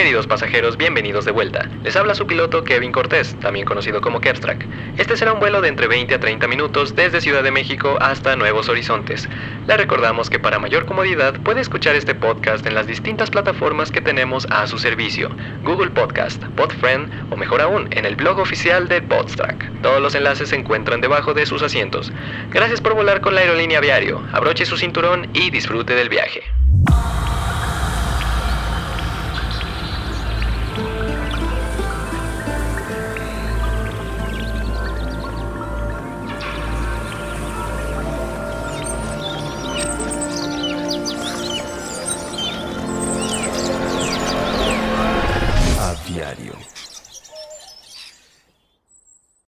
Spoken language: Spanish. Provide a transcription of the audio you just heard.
Queridos pasajeros, bienvenidos de vuelta. Les habla su piloto Kevin Cortés, también conocido como Kevstrack. Este será un vuelo de entre 20 a 30 minutos desde Ciudad de México hasta Nuevos Horizontes. Le recordamos que para mayor comodidad puede escuchar este podcast en las distintas plataformas que tenemos a su servicio. Google Podcast, Podfriend o mejor aún, en el blog oficial de Podstrack. Todos los enlaces se encuentran debajo de sus asientos. Gracias por volar con la aerolínea Aviario. Abroche su cinturón y disfrute del viaje. Radio.